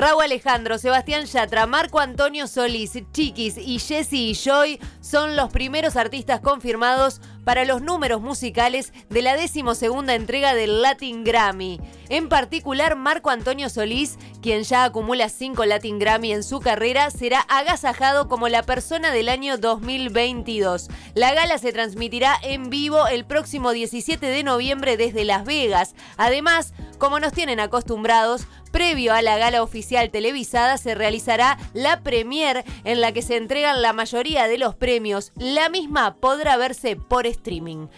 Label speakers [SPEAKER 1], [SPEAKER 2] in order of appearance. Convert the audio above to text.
[SPEAKER 1] Raúl Alejandro, Sebastián Yatra, Marco Antonio Solís, Chiquis y Jesse y Joy son los primeros artistas confirmados para los números musicales de la decimosegunda entrega del Latin Grammy. En particular, Marco Antonio Solís, quien ya acumula cinco Latin Grammy en su carrera, será agasajado como la persona del año 2022. La gala se transmitirá en vivo el próximo 17 de noviembre desde Las Vegas. Además, como nos tienen acostumbrados, Previo a la gala oficial televisada se realizará la premier en la que se entregan la mayoría de los premios. La misma podrá verse por streaming.